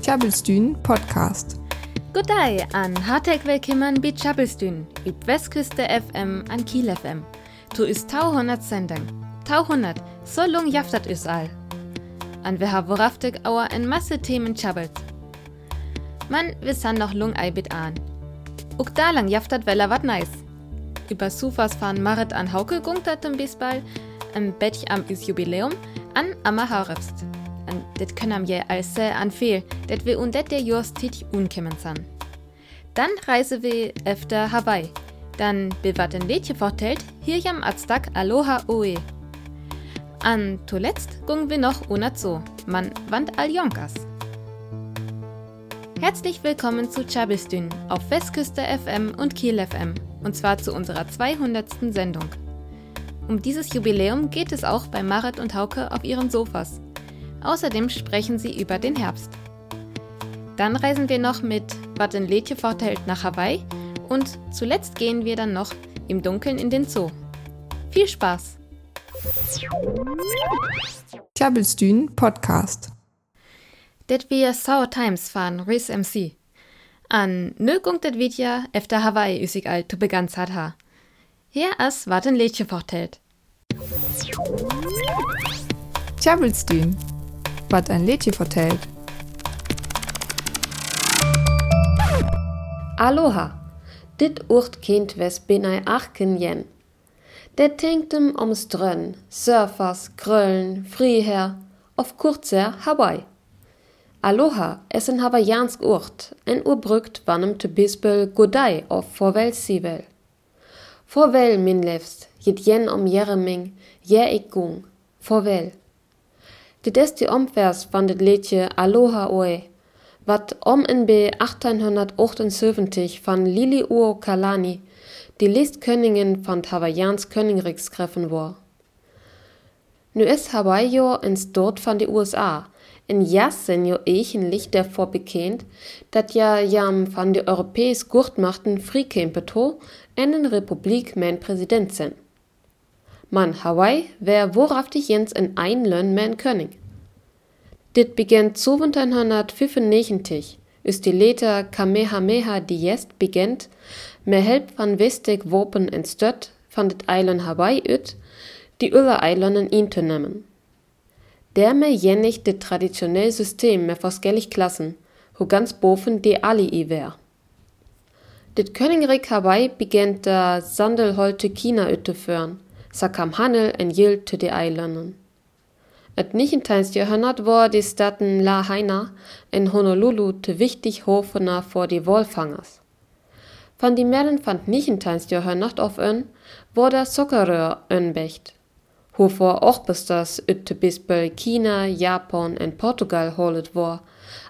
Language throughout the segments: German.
Tjabelstyn Podcast. Goddag an hartelijk velkommen bei Tjabelstyn, üb Westküste FM an Kiel FM. Tu is 200 sending. 200, so lung jaftat is all. An wir haben woraftig auer en Masse Themen tjabelt. Man, wir san noch lung eibit an. Uk da lang jaftat wella wat nice. Über Sufas fahren Marit an Hauke gungtat zum Bisbal, am Bettch am is Jubiläum, an Amma Haurefst. An det können je als sehr an viel, det wir und det der Jorstit unkemmen san. Dann reise wir efter Hawaii. Dann bewatten Lädje vertellt, hier jam Aztag Aloha Oe. An zuletzt gung wir noch una so, man wand al Jonkas. Herzlich willkommen zu Chabistün auf Westküste FM und Kiel FM, und zwar zu unserer 200. Sendung. Um dieses Jubiläum geht es auch bei Marit und Hauke auf ihren Sofas. Außerdem sprechen sie über den Herbst. Dann reisen wir noch mit Wat in Letje verteilt nach Hawaii und zuletzt gehen wir dann noch im Dunkeln in den Zoo. Viel Spaß! Tjabelstyn Podcast. Det wir Sour Times fahren Riz MC. An Nögung det Vidja efter Hawaii üsig alt zu begans hat ha. Hier as wat Letje verteilt. Tjabelstyn. Was ein Lädchen vertellt. Aloha. Dit Urt kind wes binai achken jen. Det tinktem om strøn, surfers, gröllen, friher, auf kurzer Hawaii. Aloha es en hawaiiansk Urt, en urbrugt wannem te bispel godai of forvel sivel. Forvel min levst, jit jen om jereming, je ik gung. Forvel. Die omvers van dit liedje Aloha Oe, wat om en bij 1878 van Lili Uo Kalani, die Listkönigin Hawaiiaans Koninkrijk geschreven wordt. Nu is Hawaii een stoot van de USA, en jas zijn jo eigentlich daarvoor bekend dat ja jam van de Europäische Gurtmachten frikempeto en een republiek mijn president zijn. Man Hawaii wär wahrhaftig jens in einlön mein König. Dit begann 1795, ist die Leter Kamehameha die jest begent, med help van Westig Wopen en støt van dit eiland Hawaii ut, die eilanden in te nemen. Dermed jennig dit traditionelle System med forskellige klassen, wo ganz boven die Alii wär. Dit Königreich Hawaii begann da Sandelholte China ut führen, handel en gild til de eilanden. Et 19. Jahrhundert war die Staten La Haina en Honolulu te wichtig hofener for de Wolfangers. Van die Mellen van 19. Jahrhundert auf ön, war der Soccerrör önbecht. Hofor auch bis das ütte bispel China, Japan en Portugal holet war,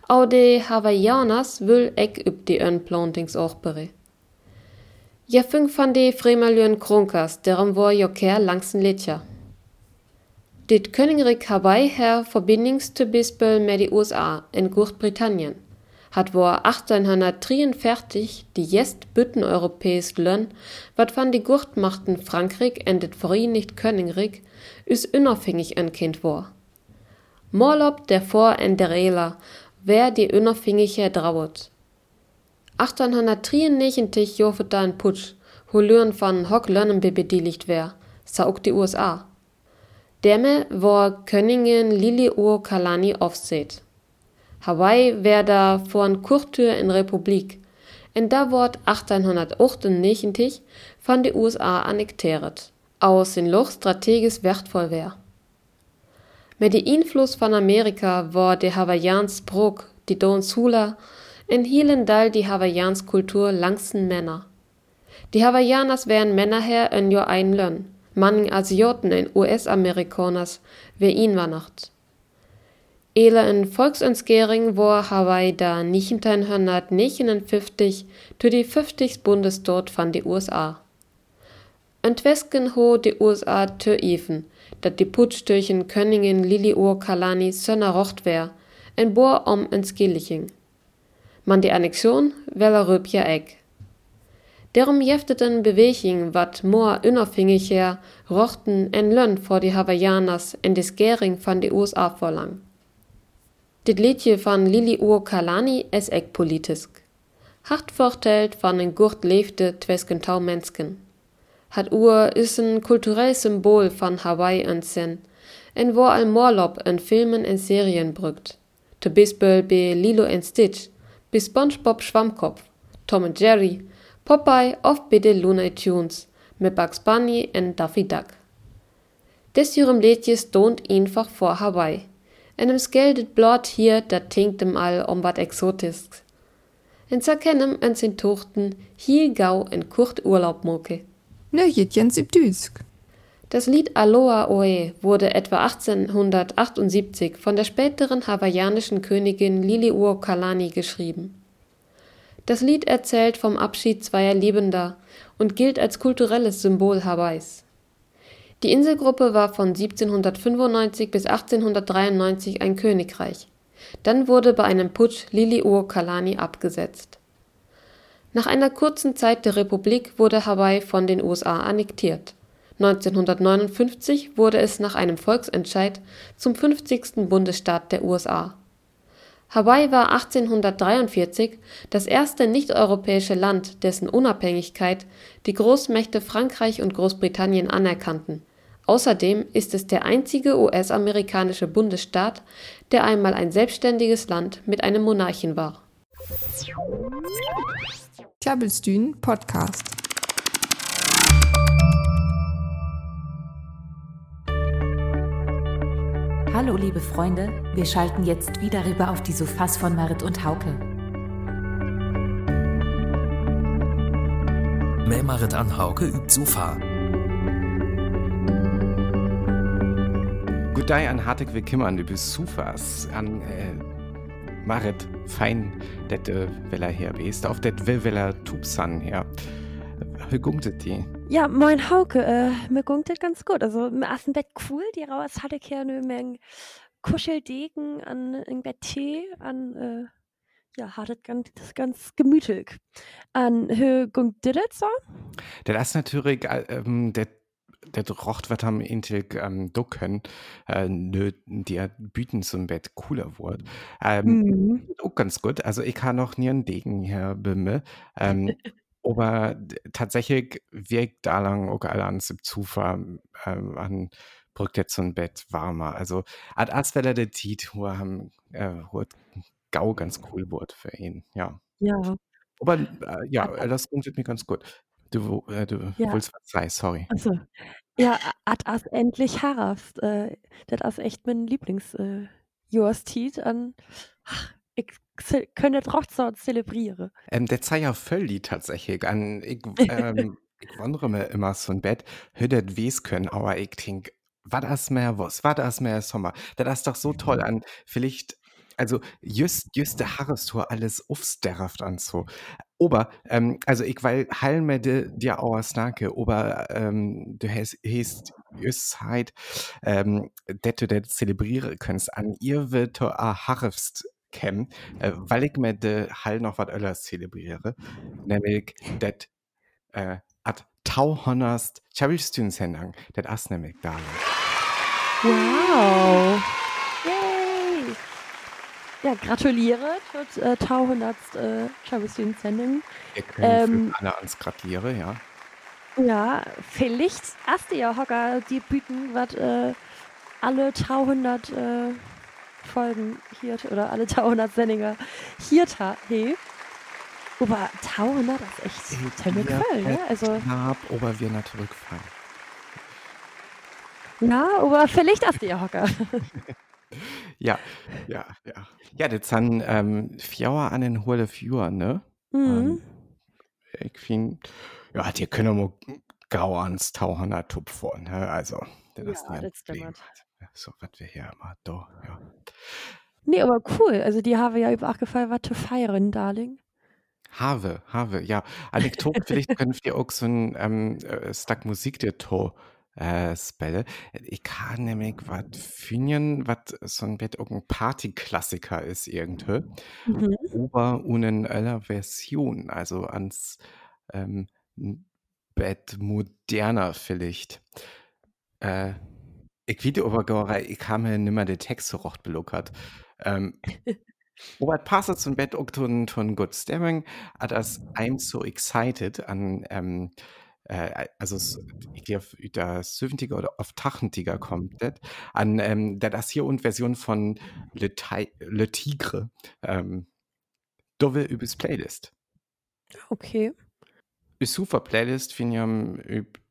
au de Hawaiianers will ek üb die ön Plantings auch bere. Ja fünf van de Fremalön Kronkas, deren war joker langsen Litja. Dit Königreich Hawaii her verbindingste Bispel med die USA in Großbritannien hat war 1843 die jest bütten europäisch lön, wat van die Gurtmachten Frankreich en dit Vereinigt Königreich is unabhängig ein Kind war. Morlob der vor en der Rela, wer die unabhängige drauert. 1893 jofet da ein Putsch, wo Lürn van Hock Lönnen bebedieligt wär, sa auch die USA. Demme war Königin Lili Uo Kalani aufseht. Hawaii wär da vor en Kurtür in Republik, en da wort 1898 van die USA annekteret, aus in Loch strategisch wertvoll wär. Mit die Einfluss von Amerika war de Hawaiians Brok, die Don Sula, in Dall die Hawaiians Kultur langsten Männer. Die Hawaiianers wären Männer her en jo ein Lönn, manchen Asioten en US-Amerikaners, wer nacht. Ele en Volksentskering war Hawaii da 1959 zu die 50. Bundesstaat von die USA. Entwesken ho die USA tö even, dat die Putschtürchen Königin Liliur Kalani sönner rocht wär, en bohr om en Skilliching. Man die Annexion wella röpja eck. Darum jefteten Beweging wat more unabhängiger rochten en Lönn vor die Hawaiianers en des Gering von die USA vorlang. Dit liedje van Lili Kalani is ek politisk. Hart vertelt van een gurt leefde twesken tau mensken. Het oer is een cultureel symbool van Hawaii en Zen en wo al morlop en filmen en serien brugt. Te bispel be Lilo en Stitch, bis SpongeBob Schwammkopf, Tom and Jerry, Popeye of bidde Looney Tunes, mit Bugs Bunny en Daffy Duck. Des jurem liedje stond einfach vor Hawaii. En hem skeldet blot hier, dat tinkt hem al om wat exotisks. En zerkennem en sin tochten hier gau en kurt Urlaub moke. Ne Jens Ibdüsk. Das Lied Aloha Oe wurde etwa 1878 von der späteren hawaiianischen Königin Liliuokalani geschrieben. Das Lied erzählt vom Abschied zweier Liebender und gilt als kulturelles Symbol Hawaiis. Die Inselgruppe war von 1795 bis 1893 ein Königreich. Dann wurde bei einem Putsch Liliuokalani abgesetzt. Nach einer kurzen Zeit der Republik wurde Hawaii von den USA annektiert. 1959 wurde es nach einem Volksentscheid zum 50. Bundesstaat der USA. Hawaii war 1843 das erste nicht-europäische Land, dessen Unabhängigkeit die Großmächte Frankreich und Großbritannien anerkannten. Außerdem ist es der einzige US-amerikanische Bundesstaat, der einmal ein selbstständiges Land mit einem Monarchen war. Tjabelstühn Podcast. Hallo liebe Freunde, wir schalten jetzt wieder rüber auf die Sofas von Marit und Hauke. Mehr Marit an Hauke übt Sofa. Good day an hartig du bist Sofas an äh, Marit fein dat äh, well er her bist auf will er Tubsan her. Wie gumtet die? Ja, moin Hauke, äh, mir das ganz gut. Also, mir ist ein Bett cool, die raus hatte ich ja nur mehr Kuscheldegen an ein Bett Tee, an, äh, ja, hat das ganz, das ganz gemütlich. An, hö, das so? Das ist natürlich, äh, ähm, der der rocht wat am intig ähm, ducken äh, nö, die büten zum Bett cooler wurd ähm, Mhm. auch ganz gut also ich kann noch nie einen Degen hier bimme ähm, aber tatsächlich wirkt da lang auch alle an Zufall ähm, an brückt jetzt so ein Bett warmer. Also ad asweller der Tiet wo haben äh, gau ganz cool wurde für ihn ja. Ja. aber äh, ja das funktioniert mir ganz gut. Du äh, du Ja. wolltest was sagen sorry. Also, ja, ad as endlich harrast. Äh, das ist echt mein Lieblings, äh, Jostiet an, ach, ich könnte trotzdem zelebrieren. Ähm, der sei ja völlig tatsächlich. An, ich, ähm, ich wundere mir immer so ein Bett, hättet wies können, aber ich denk, war das mehr was, war das mehr Sommer? Das ist doch so toll an, vielleicht, also just, just der Harrestour alles aufsterft an so. Ober, ähm, also ich weil heilen mir de, dir auch Snake, ober, ähm, du hast, hast just halt, ähm, dass du das zelebrieren kannst an ihr wird a Harrest kämen, äh, weil ich mir de Hall noch was anderes zelebriere, nämlich dat äh, at tauhonnerst Chabelstünsendang, dat ass nämlich da. Wow. Yay. Ja, gratuliere zur äh, 1100. Äh, Sendung. Wir können Ähm, für alle ans gratuliere, ja. Ja, vielleicht erste ja Hocker die Büten, was äh, alle 1100 äh, Folgen hier oder alle 1100 Sendungen hier he. Aber 1100 ist echt ziemlich voll, ne? Also, knapp, aber wir natürlich fallen. ja, aber vielleicht erste ja Hocker. Ja, ja, ja. Ja, das sind ähm, Fjauer an den Hohle Fjur, ne? Mhm. Ähm, ich finde, ja, die können wir grau ans Tauhundert Tupf vor, ne? Also, das ist Ja, nicht ein das stimmt. So, was wir hier immer da, ja. Nee, aber cool. Also, die haben ja über auch gefallen, was zu feiern, Darling. Have, have, ja. Anekdote, vielleicht können wir auch so ein ähm, äh, Stack Musik der To äh, spelle. Ich kann nämlich was finden, was so ein Bett irgendein Partyklassiker ist irgendwie. Mhm. Aber ohne einer Version, also ans ähm, Bett moderner vielleicht. Äh, Ich aber gar ich habe mir nimmer den Text so recht belockert. Ähm, aber es passt zum Bett auch von, Good Stimming, das I'm so excited an, ähm, äh, also ich glaube, der 70er oder auf 80er kommt das, an ähm, das hier und Version von Le, Ti- Le Tigre, ähm, Dove übers Playlist. Okay. Ist super Playlist finde ich üb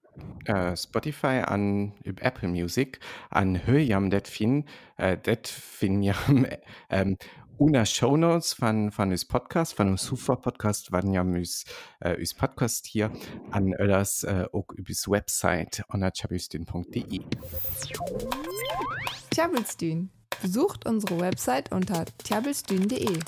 äh, Spotify an Apple Music an höjam det fin äh, det fin jam ähm, una Shownotes von von us Podcast von us super Podcast wann jam us äh, us Podcast hier an öllers äh, ook übis Website onerchabüstin.de Tjabelstün. Besucht unsere Website unter tjabelstün.de.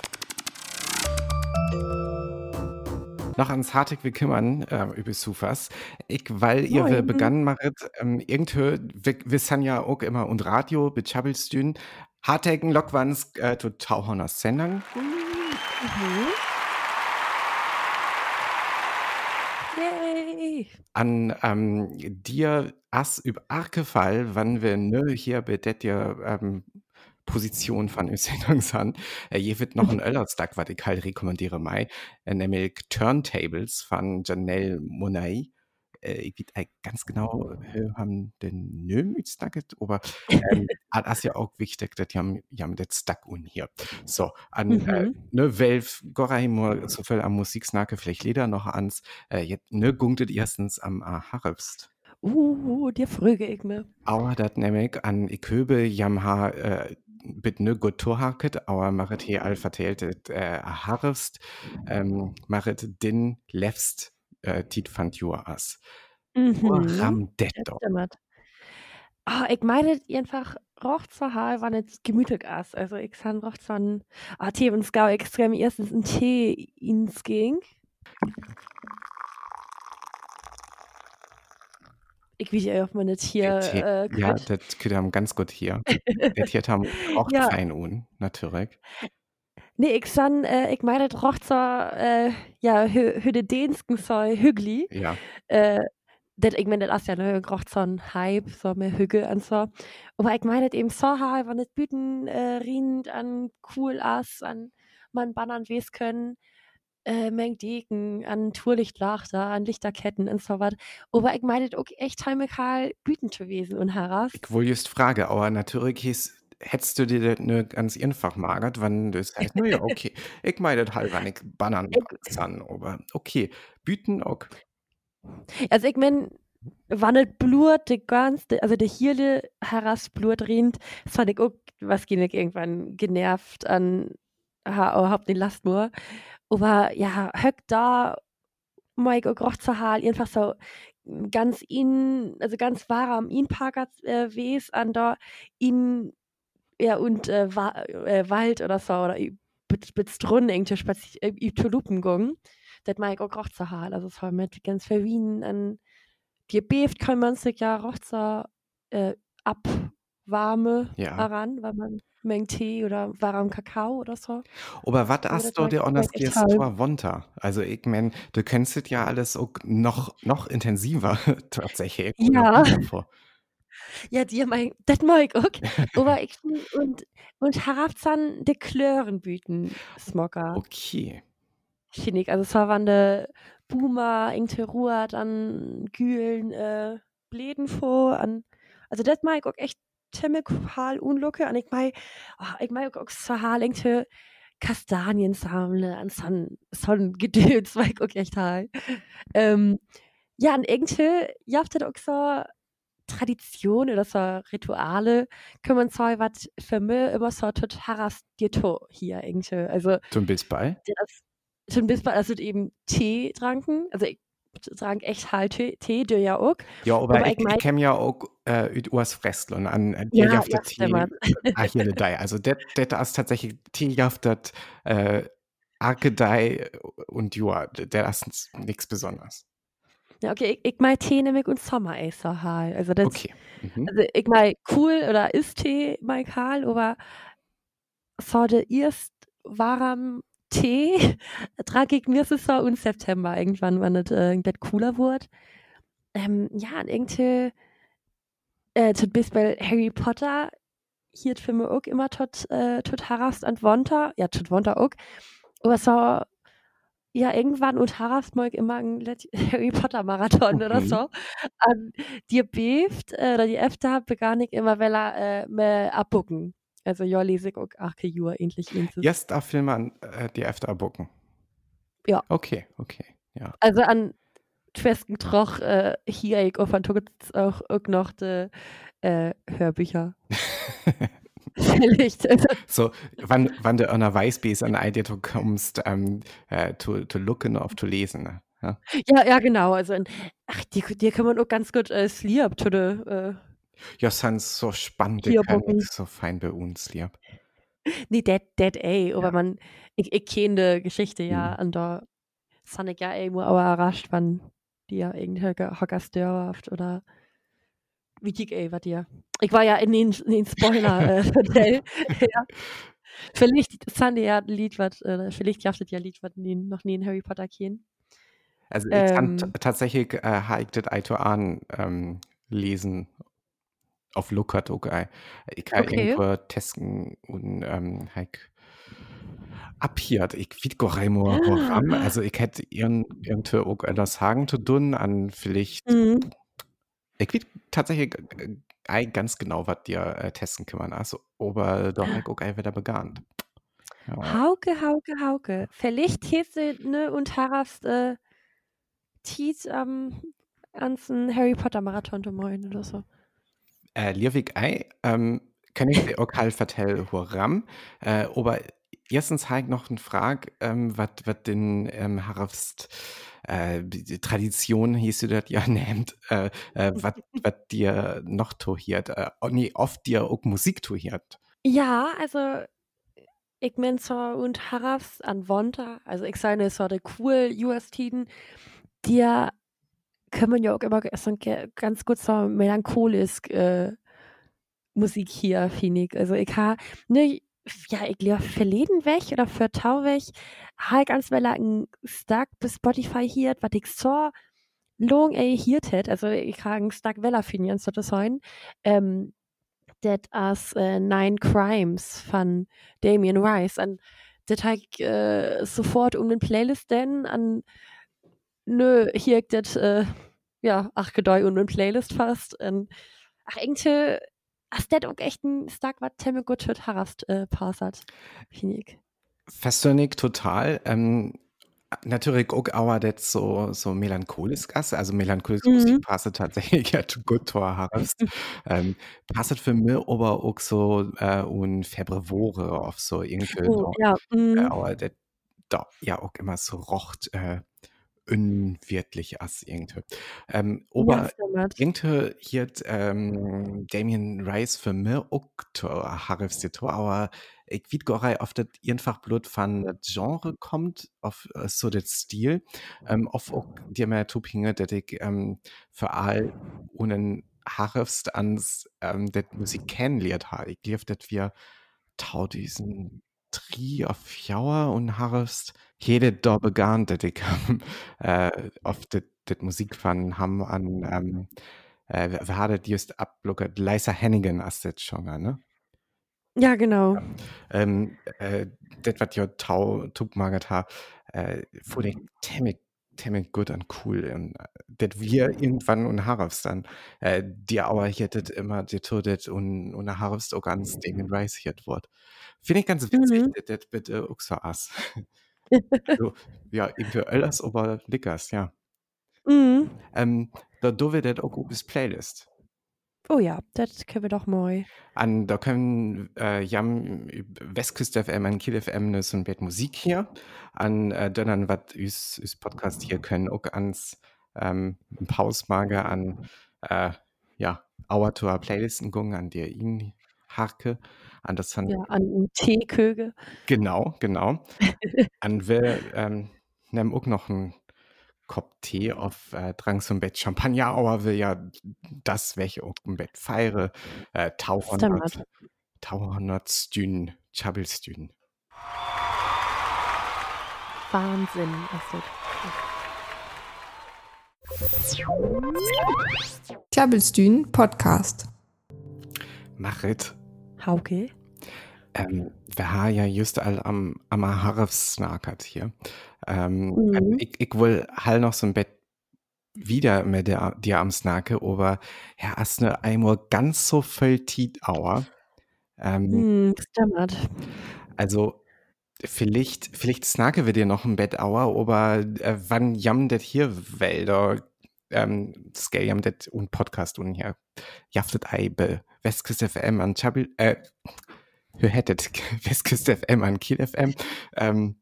noch ans hartig wie kümmern äh, über Sufas. Ich, weil ihr Moin. begann machet, ähm, irgendwie, wir, wir sind ja auch immer und Radio, betschabelstün, hartigen Lockwans, äh, total honor Sendung. Mhm. Yay! An ähm, dir as über Arkefall, wann wir ne hier bedet ihr ähm, Position Sendung sind. Äh, je wird noch ein Öllerstag, was ich halt rekommandiere mai, äh, nämlich Turntables von Janelle Monet. Äh, ich weiß eigentlich ganz genau, äh, haben den Nömütsnacket, aber ähm, das ist ja auch wichtig, dass die haben, die haben das Stack un hier. So, an äh, Mhm. ne Welf, Gorahimur, so viel am Musiksnacke, vielleicht Leder noch ans, äh, jetzt ne gunktet erstens am äh, Harrefst. Uh, dir fröge ich mir. Aber dat nämlich an ich höbe jamha äh, bit ne gut tohaket, aber machet hier all verteltet äh, harrefst, ähm, machet din lefst äh, tit fand jur as. Mhm. Ram Das doch. stimmt. Ah, ich meine einfach roch zur Haar, wann es gemütlich ist. Also ich san roch so ein ah, Tee und Skau extrem erstens ein Tee ins ging. Ich wie ja auf meine Tier hier- äh, ja, das könnte haben ganz gut hier. Det hier haben auch Ja. fein un, natürlich. Nee, ich san, äh, ich meine roch zur äh, ja hü hüde densken so hügli. Ja. Äh, dat ich meine, das ist ja ne, roch so ein Hype, so mehr Hügel und so. Aber ich meine eben so wenn das Büten äh, riecht an cool ass, an man bannern wes können, äh, Meng Deken, an Tourlichtlachter, an Lichterketten und so was. Aber ich meine auch echt heimikal Büten zu wesen und heraus. Ich wohl just frage, aber natürlich hieß, hättest du dir das ne ganz einfach magert, wann du sagst, na ja, okay, ich meine das halt, wann ich bannern san, aber okay, büten auch. Also ich mein, wann es blut, de ganz, de- also der Hirle heraus Blut rinnt, das fand ich auch, was ging ich irgendwann genervt an, ha, oh, hab den Last Aber ja, höck da, Mike auch roch zu Hal, einfach so ganz in, also ganz warm in Parker äh, wes an da in, ja, und äh, Wa äh, Wald oder so, oder Strunnen irgendwie spazier, äh, über Tulupen gegangen. Das mag ich auch roch zu Hal, also es war mit ganz verwien an, dir beeft kann man sich ja roch zu äh, abwarme Ja. daran, weil man Meng Tee oder warm Kakao oder so. Aber was hast du dir anders gehst halb. Tor Wonter? Also ich mein, du kennst es ja alles auch noch, noch intensiver tatsächlich. Ja. Ja, dir mein, das mag ich auch. Aber ich und, und Harafzan de Klören büten Smocker. Okay. Ich. Also, es war wann de Boomer, Ruhe, dann Gülen, äh, Bläden vor, an, also, das mag ich auch echt ziemlich hal unlucke. Und ich mag, oh, ich mag auch so hal irgendwie Kastanien Son, Son Gedöns, mag ich auch echt hal. Ähm, ja, und irgendwie, ja, das auch so Tradition oder so Rituale, man sagen, was für mich immer so total haras dir to hier irgendwie. Also, Du bist bei? das schon bis also eben Tee tranken. Also ich trank echt halt Tee, du ja auch. Ja, aber, Aber ich, ich ich mein- kenne ja auch äh, US Fresteln an äh, Ja, stimmt. Ah. Also das ist tatsächlich Tierjaftet äh, Arkedei und ja, der ist nichts Besonderes. Ja, okay, ich, ich mein Tee nämlich und Sommereisser halt. Also das, Okay. Mhm. also ich mein cool oder ist Tee mein Karl, aber so der erst warm Tee trank ich mir so im September irgendwann, wenn es äh, irgendwas cooler wurde. Ähm, ja, und irgendwie äh, zum Beispiel Harry Potter hier für mich auch immer tot, äh, tot harast und Wonter, ja, tot Wonter auch. Aber so, ja, irgendwann und harast mal immer ein Harry Potter Marathon oder Mhm. so. Und die beeft, äh, oder die Efter begann ich immer, weil er, äh, abbucken. Also, ja, lese ich auch ach, kein Jahr endlich eins. Jetzt darf Film an äh, die Efter bucken. Ja. Okay, okay, ja. Also, an Schwestern Troch, äh, hier ich auf an Tuggets auch, noch die, äh, Hörbücher. Also, so, wann, wann du einer Weißbies an Idee du kommst, ähm, äh, zu, zu looken auf zu lesen. Ne? Ja? ja, ja, genau. Also, in, ach, die, die kann man auch ganz gut äh, sleep, to the, äh, Ja, sind so spannend, Hier kann so fein bei uns lieb. Nee, Dead, Dead A, aber man, ich, ich kenne die Geschichte ja, Mhm. und da sind ich ja irgendwo auch überrascht, wann die ja irgendwelche Hockerstörhaft oder wie dick ey, was dir. Ich war ja in den, in den Spoiler äh, ja. Vielleicht sind ja ein Lied, was, äh, vielleicht jaftet ja ein Lied, was noch nie in Harry Potter kennen. Also ich kann Ähm. t- tatsächlich äh, das Eito an ähm, lesen auf Lookert okay. Ich kann Okay. irgendwo testen und ähm, halt ab hier, ich weiß gar nicht mehr, woran. Also ich hätte irgend, irgendwie auch etwas sagen zu tun an vielleicht, Mhm. ich weiß tatsächlich äh, äh, ganz genau, was dir äh, testen man. Also, aber da habe ich auch wieder begann. Ja. Hauke, Hauke, Hauke. Vielleicht hieße ne und Harast äh, Tiet am ganzen Harry Potter Marathon zu moin oder so. Äh, Lievik ei, ähm, kann ich dir auch vertellen, woran. Äh, aber erstens habe ich noch eine Frage, ähm, was den ähm, Harfst äh, Tradition, hieß du das ja, nennt, äh, äh, was dir noch tohiert. Äh, nee, oft dir auch Musik tohiert. Ja, also ich mein so und Harast an Wonta, also ich sage so der cool US-Tiden, die kann man ja auch immer so ge- ganz so melancholisch äh, Musik hier, finde ich. Also ich ha, ne, ja, ich glaube, verleden weg oder für Tau weg, ha ich ganz well ein Stack bis Spotify hier, was ich so long hier tät, also ich ha einen Stack Weller finden, so das sein, ähm, dat as äh, Nine Crimes von Damien Rice. Und das habe ich äh, sofort um den Playlist denn an nö, hier das, äh, ja, ach gedei um den Playlist fast. Und, ach, irgendwie, ach, das auch echt ein stark, was Temme gut hört, Harast äh, finde ich. Verstehe total. Ähm, natürlich auch aber das so, so melancholisch ist. Also melancholisch Mhm. Musik passt tatsächlich ja zu gut zu Harfst. ähm, passt für mich aber auch so äh, und Febrevore auf so irgendwie. Oh, ja, Äh, mhm. aber das da ja auch immer so rocht äh, unwirtlich as irgendwie. Ähm, ja, aber stimmt. irgendwie hier ähm, Damien Rice für mich auch zu Harfst aber ich weiß gar nicht, ob das einfach bloß von das Genre kommt, auf äh, so das Stil, ähm, auf auch die mehr Tupinge, dass ich ähm, für all ohne Harfst ans ähm, das Musik kennengelernt habe. Ich glaube, dass wir tau diesen Tri auf Jauer und Harfst jede da begann, dass ich ähm, äh, auf das das Musik von haben an ähm, äh, das just ablockert? Leisa Hennigan als das Genre, ne? Ja, genau. Ähm, äh, das, was ja Tau Tupmagert ha, äh, fand ich ziemlich, ziemlich gut und cool. Und äh, das wir irgendwann und Harfst dann, äh, die aber hier das immer, die todet und, und Harfst auch ganz Damien Rice hier Wort. Finde ich ganz witzig, Mhm. das, bitte auch so ass. so, ja, irgendwie alles, aber Lickers, ja. Mhm. Ähm, da do wir das auch das Playlist. Oh ja, das können wir doch mal. An, da können äh, jam Westküste FM an Kiel FM ne so ein Musik hier. An äh, dönnern wat üs, üs Podcast hier können auch ans ähm, Pausmager an äh, ja, Auer to Playlisten gungen, an der ihn harke. An das dann Ja, an Teeköge. genau, genau. an wir ähm, nehmen auch noch einen Kopf Tee auf äh, Drang zum Bett Champagner, aber will ja das, welche auch im Bett feiere, äh, Tauhundert. Tauhundert Stühn, Chabelstühn. Wahnsinn. Also, Klabbelstühn Podcast. Marit. Hauke? Ähm, wir haben ja just all am, am Harfsnakert hier. Ähm, Mhm. ähm, ich, ich will halt noch so ein Bett wieder mit der, dir am Snake, aber ja, hast einmal ganz so viel Tiet Auer. Ähm, Hm, das dämmert. also, vielleicht, vielleicht snake wir dir noch ein Bett Auer, aber äh, wann jam det hier Wälder, ähm, scale jam det und Podcast und hier, jaftet ei be Westküste FM an Chabil, äh, hör hättet Westküste FM an Kiel FM, ähm,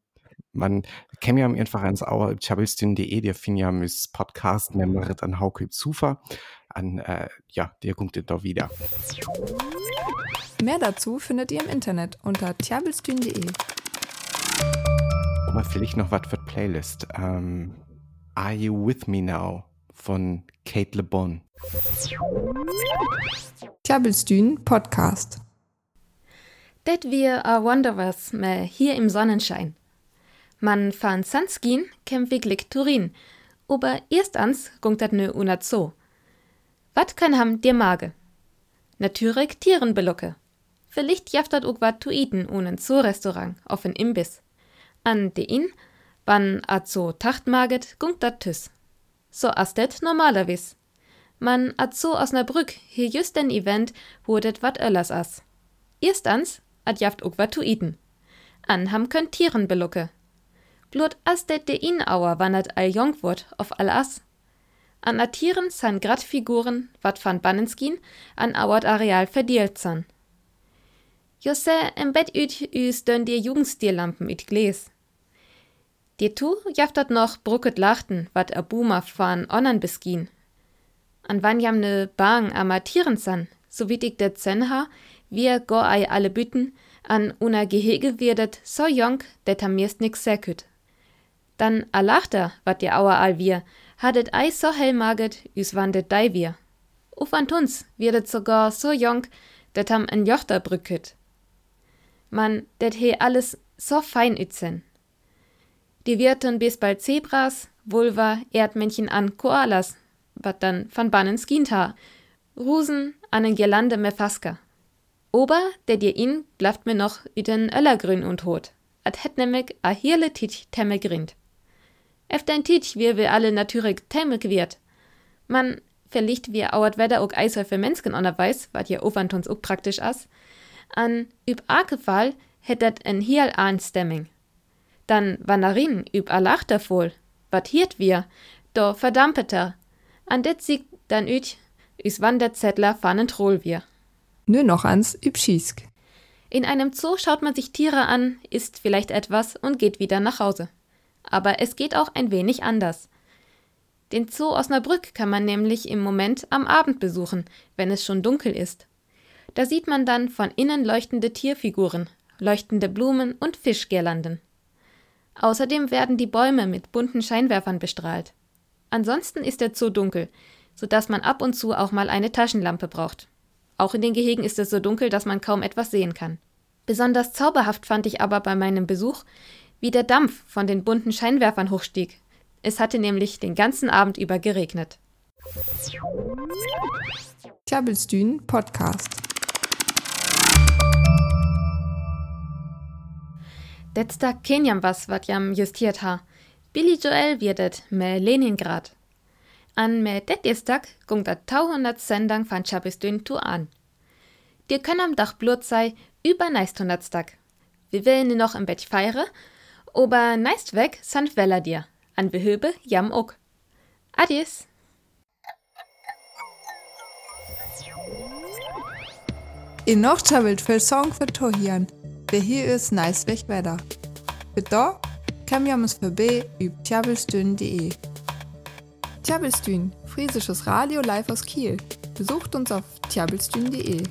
man käme ja einfach ans Auer chabelstün.de, der fin ja mis Podcast Memorit an Hauke Zufer, an, äh, ja, der kommt da wieder. Mehr dazu findet ihr im Internet unter tjabelstühn.de. Aber vielleicht noch was für die Playlist. Ähm, Are You With Me Now von Kate Le Bon. Tjabelstühn Podcast. Det wir a Wanderers me hier im Sonnenschein. Man fahren Sanskin kem wirklich Turin, aber erst ans gungt dat nö una Zoo. Wat kann ham dir Mage? Natürlich Tieren belucke. Vielleicht jaft dat ook wat tu iten unen Zoo-Restaurant auf en Imbiss. An de in, wann a Zoo tacht maget, gungt dat tüss. So as det normalerweis. Man a Zoo aus ner Brück hier just den Event, wo det wat öllers as. Erstens, ad jaft ook wat tu iten. An ham könnt Tieren belucke. Blut as det de in auer wannert all jong wurt auf all as. An a Tieren san grad Figuren, wat van Bannenskin, an auert Areal verdielt san. Josse im Bett üt üs dön dir Jugendstillampen üt Gläs. Dir tu jaftat noch brucket lachten, wat a Boomer fahren onnern beskin. An wann jam ne Bang amatieren san, so wie ich det zen ha, wir go ei alle büten, an una Gehege wirdet so jong, det mirst nix säküt. Dann a lachter, wat dir auer all wir, hadet ei so hell maget, üs wandet dei wir. Uf an tuns wirdet sogar so jong, det ham en Jochter brücket. Man, det he alles so fein ützen. Die wirten bis bald Zebras, Vulva, Erdmännchen an Koalas, wat dann van bannen Skinta, Rusen an en Girlande Mefaska. Ober, der dir in, blaft mir noch üten Öllergrün und hot. At het nämlich a hirle Titch temme grind. Efter ein Titch wir wir alle natürlich temme wird. Man, verlicht wir auert Wetter ook Eisel für Menschen onerweis, wat ja ovantons ook praktisch as. An üb Arkefall hättet en hiel Anstemming. Dann Wanderin üb a Lachter voll. Wat hiert wir? Do verdampeter. An det siegt dann üt, üs Wanderzettler fannen troll wir. Nö noch ans Übschiesk. In einem Zoo schaut man sich Tiere an, isst vielleicht etwas und geht wieder nach Hause. Aber es geht auch ein wenig anders. Den Zoo Osnabrück kann man nämlich im Moment am Abend besuchen, wenn es schon dunkel ist. Da sieht man dann von innen leuchtende Tierfiguren, leuchtende Blumen und Fischgirlanden. Außerdem werden die Bäume mit bunten Scheinwerfern bestrahlt. Ansonsten ist der Zoo dunkel, sodass man ab und zu auch mal eine Taschenlampe braucht. Auch in den Gehegen ist es so dunkel, dass man kaum etwas sehen kann. Besonders zauberhaft fand ich aber bei meinem Besuch, wie der Dampf von den bunten Scheinwerfern hochstieg. Es hatte nämlich den ganzen Abend über geregnet. Tjabelstühn Podcast. Letzter Kenjam was, wat jam justiert ha. Billy Joel wirdet me Leningrad. An me detjestak gungt a 200 Sendang van Chabistün tu an. Dir können am Dach blut sei über neist hundertstag. Wir willen noch im Bett feire, aber neist weg sant dir. An behöbe jam ook. Adies. In noch tjabelt für Song für Tohian. Der hier ist nice weg wetter. Für da kam jamus vorbei üb tjabelstühn.de. Tjabelstühn, friesisches Radio live aus Kiel. Besucht uns auf tjabelstühn.de.